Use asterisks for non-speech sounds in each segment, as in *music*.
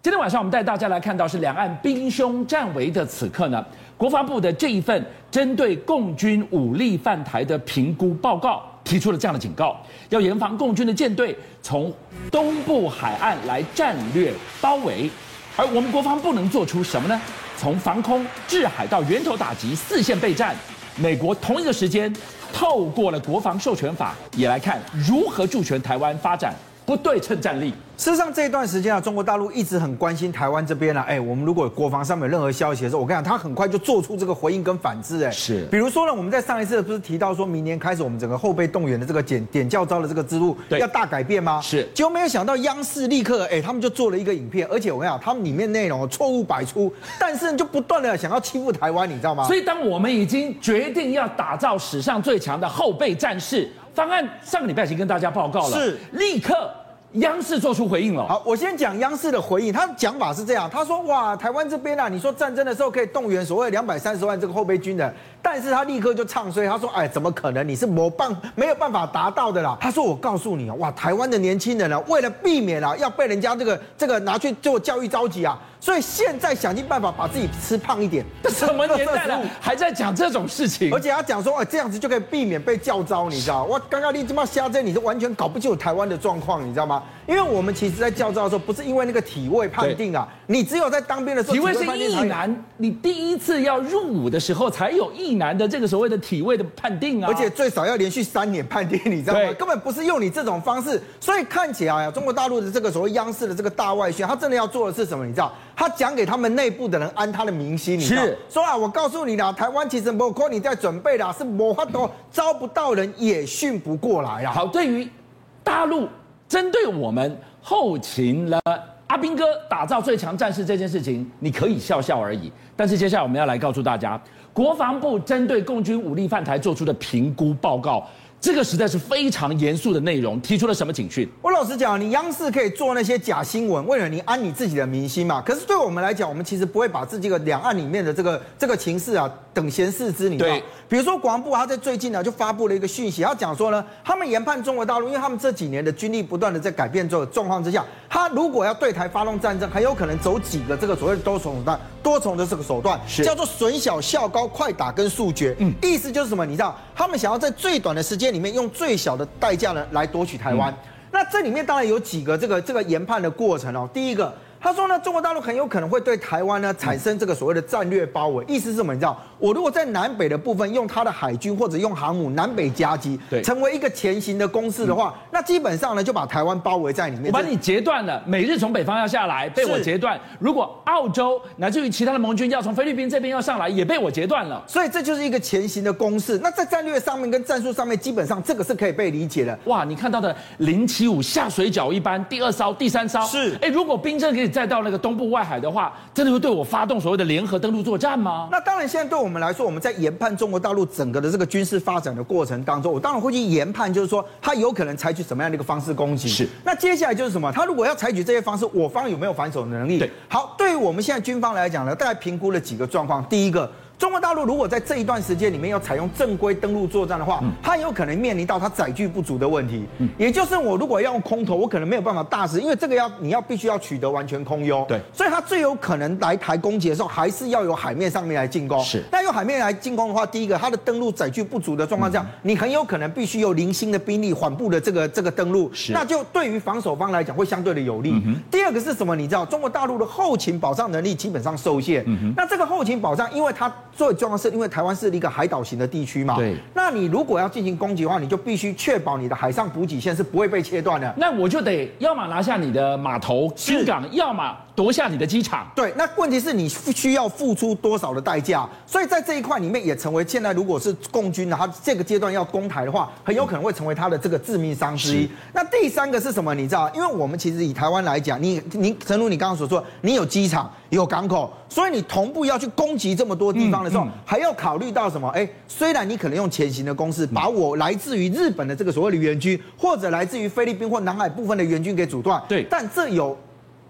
今天晚上我们带大家来看到是两岸兵凶战危的此刻呢，国防部的这一份针对共军武力犯台的评估报告提出了这样的警告，要严防共军的舰队从东部海岸来战略包围，而我们国防部能做出什么呢？从防空、制海到源头打击四线备战，美国同一个时间透过了国防授权法也来看如何助权台湾发展不对称战力。事实上，这一段时间啊，中国大陆一直很关心台湾这边啊。哎，我们如果国防上面有任何消息的时候，我跟你讲，他很快就做出这个回应跟反制。哎，是。比如说呢，我们在上一次不是提到说明年开始，我们整个后备动员的这个点点教招的这个制度要大改变吗？是。结果没有想到，央视立刻哎，他们就做了一个影片，而且我跟你讲，他们里面内容错误百出，*laughs* 但是就不断的想要欺负台湾，你知道吗？所以，当我们已经决定要打造史上最强的后备战士方案，上个礼拜已经跟大家报告了，是立刻。央视做出回应了。好，我先讲央视的回应。他讲法是这样，他说：哇，台湾这边啊，你说战争的时候可以动员所谓两百三十万这个后备军人，但是他立刻就唱衰，他说：哎，怎么可能？你是没办没有办法达到的啦。他说：我告诉你啊，哇，台湾的年轻人啊，为了避免啊要被人家这个这个拿去做教育召集啊。所以现在想尽办法把自己吃胖一点，这什么年代了 *laughs* 还在讲这种事情？而且他讲说，哎，这样子就可以避免被教招，你知道？我刚刚你这么瞎子，你是完全搞不清楚台湾的状况，你知道吗？因为我们其实，在教招的时候，不是因为那个体位判定啊，你只有在当兵的时候，体位是役男，你第一次要入伍的时候才有役男的这个所谓的体位的判定啊，而且最少要连续三年判定，你知道吗？根本不是用你这种方式，所以看起来啊，中国大陆的这个所谓央视的这个大外宣，他真的要做的是什么？你知道？他讲给他们内部的人安他的民心，你知道？说啊，我告诉你啦，台湾其实没空你在准备啦，是没法都招不到人，也训不过来啊。好，对于大陆针对我们后勤了阿兵哥打造最强战士这件事情，你可以笑笑而已。但是接下来我们要来告诉大家，国防部针对共军武力犯台做出的评估报告。这个实在是非常严肃的内容，提出了什么警讯？我老实讲，你央视可以做那些假新闻，为了你安你自己的民心嘛。可是对我们来讲，我们其实不会把自己的两岸里面的这个这个情势啊等闲视之，你知道？对。比如说国防部他在最近呢就发布了一个讯息，他讲说呢，他们研判中国大陆，因为他们这几年的军力不断的在改变这个状况之下，他如果要对台发动战争，很有可能走几个这个所谓的多重手段，多重的这个手段，叫做损小效高、快打跟速决。嗯，意思就是什么？你知道，他们想要在最短的时间。里面用最小的代价呢来夺取台湾，那这里面当然有几个这个这个研判的过程哦。第一个。他说呢，中国大陆很有可能会对台湾呢产生这个所谓的战略包围，意思是什么？你知道，我如果在南北的部分用他的海军或者用航母南北夹击，对，成为一个前行的攻势的话，那基本上呢就把台湾包围在里面。我把你截断了，美日从北方要下来，被我截断。如果澳洲乃至于其他的盟军要从菲律宾这边要上来，也被我截断了。所以这就是一个前行的攻势。那在战略上面跟战术上面，基本上这个是可以被理解的。哇，你看到的零七五下水饺一般，第二艘、第三艘是。哎，如果冰镇可以再到那个东部。外海的话，真的会对我发动所谓的联合登陆作战吗？那当然，现在对我们来说，我们在研判中国大陆整个的这个军事发展的过程当中，我当然会去研判，就是说他有可能采取什么样的一个方式攻击。是。那接下来就是什么？他如果要采取这些方式，我方有没有反手的能力？对。好，对于我们现在军方来讲呢，大概评估了几个状况。第一个。中国大陆如果在这一段时间里面要采用正规登陆作战的话，它有可能面临到它载具不足的问题。也就是我如果要用空投，我可能没有办法大使，因为这个要你要必须要取得完全空优。对，所以它最有可能来台攻击的时候，还是要由海面上面来进攻。是，但用海面来进攻的话，第一个它的登陆载具不足的状况下，你很有可能必须有零星的兵力缓步的这个这个登陆，是，那就对于防守方来讲会相对的有利。第二个是什么？你知道中国大陆的后勤保障能力基本上受限。那这个后勤保障，因为它最重要是因为台湾是一个海岛型的地区嘛，对。那你如果要进行攻击的话，你就必须确保你的海上补给线是不会被切断的。那我就得要么拿下你的码头、新港，要么夺下你的机场。对。那问题是你需要付出多少的代价？所以在这一块里面也成为现在如果是共军的，他这个阶段要攻台的话，很有可能会成为他的这个致命伤之一。那第三个是什么？你知道？因为我们其实以台湾来讲，你你诚如你刚刚所说，你有机场、有港口，所以你同步要去攻击这么多地方的时候，还要。考虑到什么？哎，虽然你可能用潜行的攻势，把我来自于日本的这个所谓的援军，或者来自于菲律宾或南海部分的援军给阻断，对，但这有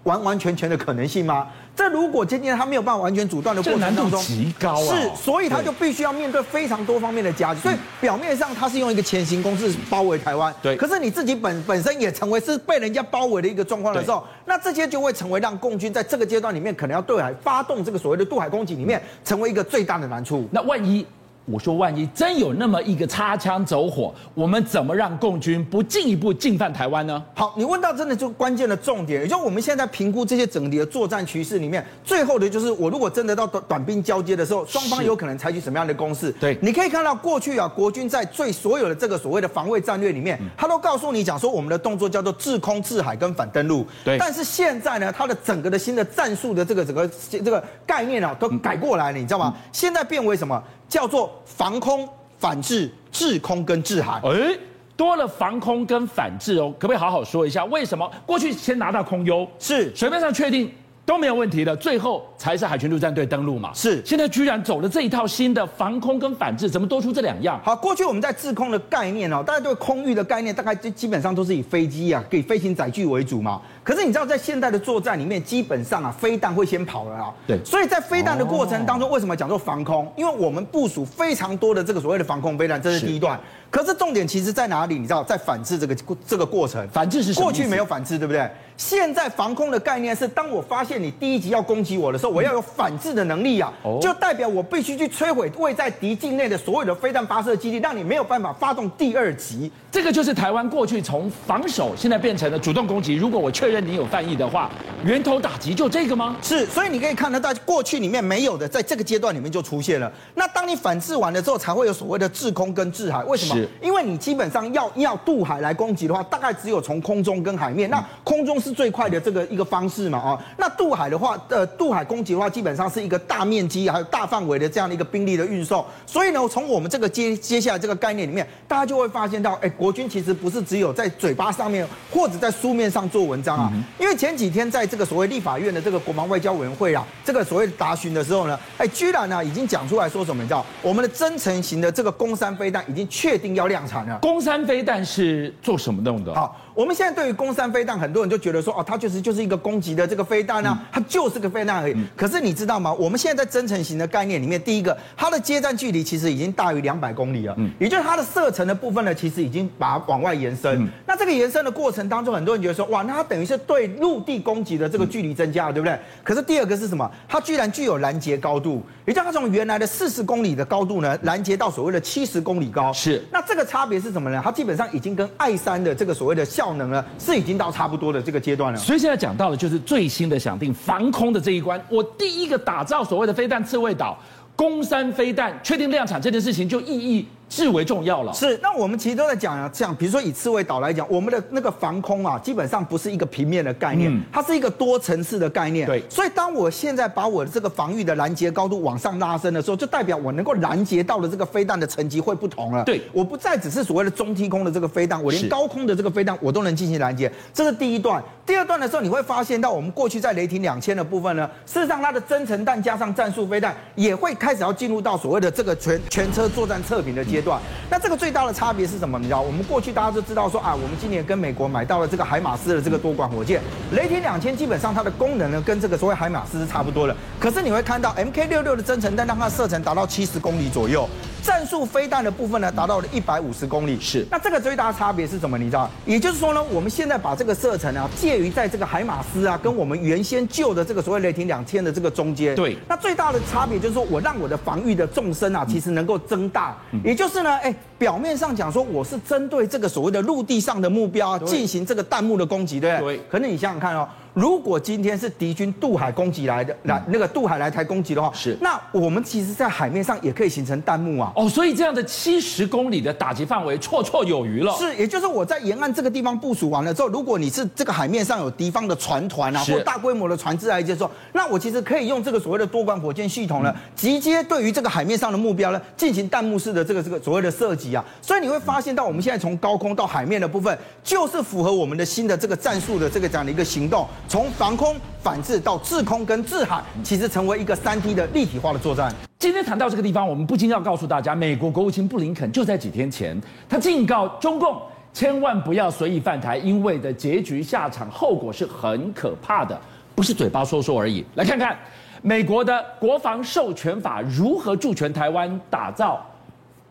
完完全全的可能性吗？这如果今天他没有办法完全阻断的过程当中，极高啊，是，所以他就必须要面对非常多方面的夹击。所以表面上他是用一个前行攻势包围台湾，对。可是你自己本本身也成为是被人家包围的一个状况的时候，那这些就会成为让共军在这个阶段里面可能要对海发动这个所谓的渡海攻击里面成为一个最大的难处。那万一？我说，万一真有那么一个擦枪走火，我们怎么让共军不进一步进犯台湾呢？好，你问到真的就关键的重点，也就是我们现在评估这些整体的作战趋势里面，最后的就是我如果真的到短短兵交接的时候，双方有可能采取什么样的攻势？对，你可以看到过去啊，国军在最所有的这个所谓的防卫战略里面，他都告诉你讲说，我们的动作叫做制空、制海跟反登陆。对，但是现在呢，它的整个的新的战术的这个整个这个概念啊，都改过来了，你知道吗？现在变为什么？叫做防空、反制、制空跟制海。哎，多了防空跟反制哦，可不可以好好说一下为什么？过去先拿到空优，是水面上确定。都没有问题的，最后才是海军陆战队登陆嘛。是，现在居然走了这一套新的防空跟反制，怎么多出这两样？好，过去我们在制空的概念哦，大家对空域的概念，大概基本上都是以飞机啊，以飞行载具为主嘛。可是你知道，在现代的作战里面，基本上啊，飞弹会先跑了啊。对，所以在飞弹的过程当中，为什么讲做防空？因为我们部署非常多的这个所谓的防空飞弹，这是第一段。可是重点其实在哪里？你知道，在反制这个这个过程，反制是什么？过去没有反制，对不对？现在防空的概念是，当我发现你第一级要攻击我的时候，我要有反制的能力啊，就代表我必须去摧毁位在敌境内的所有的飞弹发射基地，让你没有办法发动第二级。这个就是台湾过去从防守现在变成了主动攻击。如果我确认你有犯意的话，源头打击就这个吗？是，所以你可以看得到，过去里面没有的，在这个阶段里面就出现了。那当你反制完了之后，才会有所谓的制空跟制海。为什么？因为你基本上要要渡海来攻击的话，大概只有从空中跟海面。那空中是最快的这个一个方式嘛？啊，那渡海的话，呃，渡海攻击的话，基本上是一个大面积还有大范围的这样的一个兵力的运送。所以呢，从我们这个接接下来这个概念里面，大家就会发现到，哎，国军其实不是只有在嘴巴上面或者在书面上做文章啊。因为前几天在这个所谓立法院的这个国防外交委员会啊，这个所谓答询的时候呢，哎，居然呢已经讲出来说什么？你知道，我们的增程型的这个攻山飞弹已经确定要量产了。攻山飞弹是做什么用的？好。我们现在对于攻三飞弹，很多人就觉得说，哦，它就是就是一个攻击的这个飞弹啊，它就是个飞弹而已。可是你知道吗？我们现在在增程型的概念里面，第一个，它的接战距离其实已经大于两百公里了，也就是它的射程的部分呢，其实已经把它往外延伸。那这个延伸的过程当中，很多人觉得说，哇，那它等于是对陆地攻击的这个距离增加了，对不对？可是第二个是什么？它居然具有拦截高度，也就它从原来的四十公里的高度呢，拦截到所谓的七十公里高。是。那这个差别是什么呢？它基本上已经跟爱三的这个所谓的效能呢，是已经到差不多的这个阶段了，所以现在讲到的就是最新的想定防空的这一关。我第一个打造所谓的飞弹刺猬岛，攻山飞弹确定量产这件事情就意义。至为重要了。是，那我们其实都在讲啊，像比如说以刺猬岛来讲，我们的那个防空啊，基本上不是一个平面的概念，嗯、它是一个多层次的概念。对，所以当我现在把我的这个防御的拦截高度往上拉升的时候，就代表我能够拦截到的这个飞弹的层级会不同了。对，我不再只是所谓的中低空的这个飞弹，我连高空的这个飞弹我都能进行拦截。这是第一段。第二段的时候，你会发现到我们过去在雷霆两千的部分呢，事实上它的增程弹加上战术飞弹也会开始要进入到所谓的这个全全车作战测评的阶段。那这个。最大的差别是什么？你知道，我们过去大家都知道说啊，我们今年跟美国买到了这个海马斯的这个多管火箭，雷霆两千基本上它的功能呢，跟这个所谓海马斯是差不多的。可是你会看到 MK 六六的增程弹让它射程达到七十公里左右。战术飞弹的部分呢，达到了一百五十公里。是，那这个最大的差别是什么？你知道？也就是说呢，我们现在把这个射程啊，介于在这个海马斯啊，跟我们原先旧的这个所谓雷霆两千的这个中间。对。那最大的差别就是说，我让我的防御的纵深啊，其实能够增大。也就是呢，哎，表面上讲说我是针对这个所谓的陆地上的目标啊，进行这个弹幕的攻击，对不对？对。可能你想想看哦。如果今天是敌军渡海攻击来的，来那个渡海来台攻击的话，是那我们其实，在海面上也可以形成弹幕啊。哦，所以这样的七十公里的打击范围绰绰有余了。是，也就是我在沿岸这个地方部署完了之后，如果你是这个海面上有敌方的船团啊，或大规模的船只来接受，那我其实可以用这个所谓的多管火箭系统呢，直接对于这个海面上的目标呢，进行弹幕式的这个这个所谓的射击啊。所以你会发现到，我们现在从高空到海面的部分，就是符合我们的新的这个战术的这个这样的一个行动，从防空。反制到制空跟制海，其实成为一个三 D 的立体化的作战。今天谈到这个地方，我们不禁要告诉大家，美国国务卿布林肯就在几天前，他警告中共千万不要随意犯台，因为的结局下场后果是很可怕的。不是嘴巴说说而已。来看看美国的国防授权法如何助权台湾打造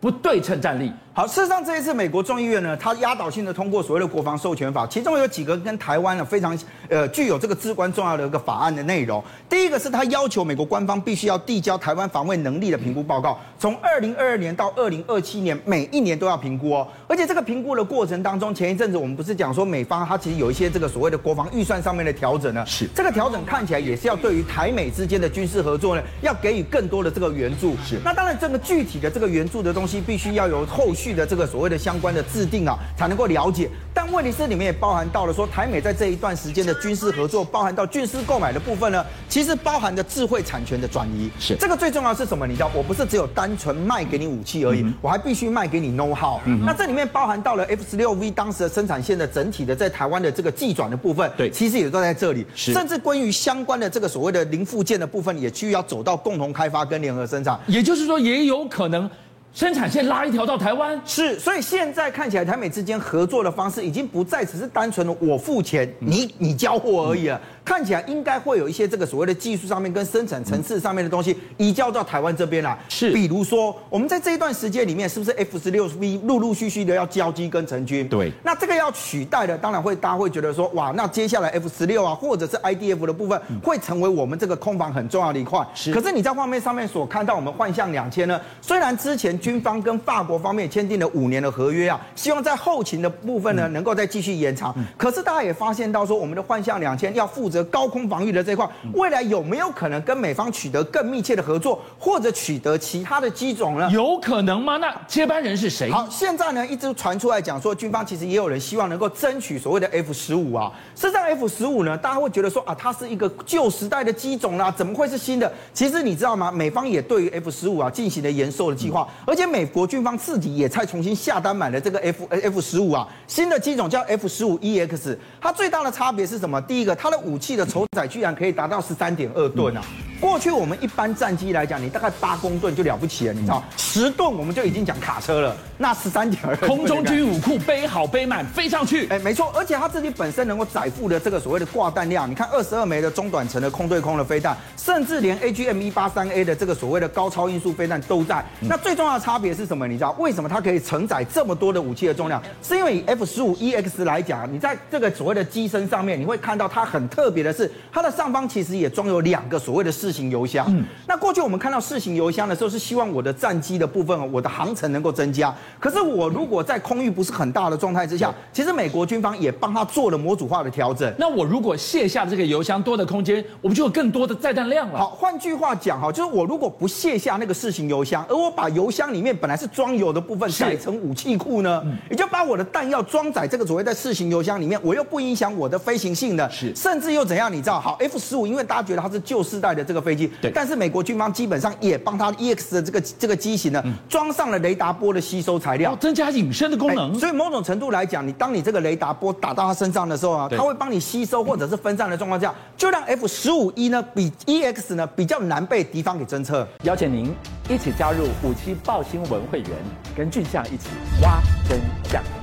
不对称战力。好，事实上这一次美国众议院呢，它压倒性的通过所谓的国防授权法，其中有几个跟台湾呢非常呃具有这个至关重要的一个法案的内容。第一个是它要求美国官方必须要递交台湾防卫能力的评估报告，从二零二二年到二零二七年，每一年都要评估哦。而且这个评估的过程当中，前一阵子我们不是讲说美方它其实有一些这个所谓的国防预算上面的调整呢？是这个调整看起来也是要对于台美之间的军事合作呢，要给予更多的这个援助。是那当然这个具体的这个援助的东西，必须要有后续的这个所谓的。相关的制定啊，才能够了解。但问题是，里面也包含到了说，台美在这一段时间的军事合作，包含到军事购买的部分呢，其实包含着智慧产权的转移。是这个最重要是什么？你知道，我不是只有单纯卖给你武器而已，嗯、我还必须卖给你 know how。嗯、那这里面包含到了 F 十六 V 当时的生产线的整体的在台湾的这个技转的部分，对，其实也都在这里。是甚至关于相关的这个所谓的零附件的部分，也需要走到共同开发跟联合生产。也就是说，也有可能。生产线拉一条到台湾，是，所以现在看起来台美之间合作的方式已经不再只是单纯的我付钱，你你交货而已了。看起来应该会有一些这个所谓的技术上面跟生产层次上面的东西移交到台湾这边来。是，比如说我们在这一段时间里面，是不是 F 十六 V 陆陆续续的要交机跟成军？对。那这个要取代的，当然会大家会觉得说，哇，那接下来 F 十六啊，或者是 IDF 的部分，会成为我们这个空防很重要的一块。是。可是你在画面上面所看到，我们幻象两千呢，虽然之前军方跟法国方面签订了五年的合约啊，希望在后勤的部分呢，能够再继续延长。可是大家也发现到说，我们的幻象两千要负责高空防御的这块，未来有没有可能跟美方取得更密切的合作，或者取得其他的机种呢？有可能吗？那接班人是谁？好，现在呢一直传出来讲说，军方其实也有人希望能够争取所谓的 F 十五啊。实际上 F 十五呢，大家会觉得说啊，它是一个旧时代的机种啦，怎么会是新的？其实你知道吗？美方也对于 F 十五啊进行了延寿的计划，而且美国军方。自己也才重新下单买了这个 F F 十五啊，新的机种叫 F 十五 EX，它最大的差别是什么？第一个，它的武器的承载居然可以达到十三点二吨啊。过去我们一般战机来讲，你大概八公吨就了不起了，你知道，十吨我们就已经讲卡车了。那十三点二，空中军武库背好背满飞上去，哎，没错，而且它自己本身能够载负的这个所谓的挂弹量，你看二十二枚的中短程的空对空的飞弹，甚至连 AGM 一八三 A 的这个所谓的高超音速飞弹都在。那最重要的差别是什么？你知道为什么它可以承载这么多的武器的重量？是因为以 F 十五 EX 来讲，你在这个所谓的机身上面，你会看到它很特别的是，它的上方其实也装有两个所谓的四型油箱。嗯，那过去我们看到四型油箱的时候，是希望我的战机的部分，我的航程能够增加。可是我如果在空域不是很大的状态之下，其实美国军方也帮他做了模组化的调整。那我如果卸下这个油箱多的空间，我们就有更多的载弹量了。好，换句话讲哈，就是我如果不卸下那个四型油箱，而我把油箱里面本来是装油的部分改成武器库呢，也就把我的弹药装载这个所谓在四型油箱里面，我又不影响我的飞行性能，是，甚至又怎样？你知道？好，F 十五，因为大家觉得它是旧世代的这个飞机，对。但是美国军方基本上也帮它 EX 的这个这个机型呢，装上了雷达波的吸收材料，增加隐身的功能。所以某种程度来讲，你当你这个雷达波打到它身上的时候啊，它会帮你吸收或者是分散的状况下，就让 F 十五 E 呢比 EX 呢比较难被敌方给侦测。邀请您一起加入五七报新闻会员，跟俊相一起挖真相。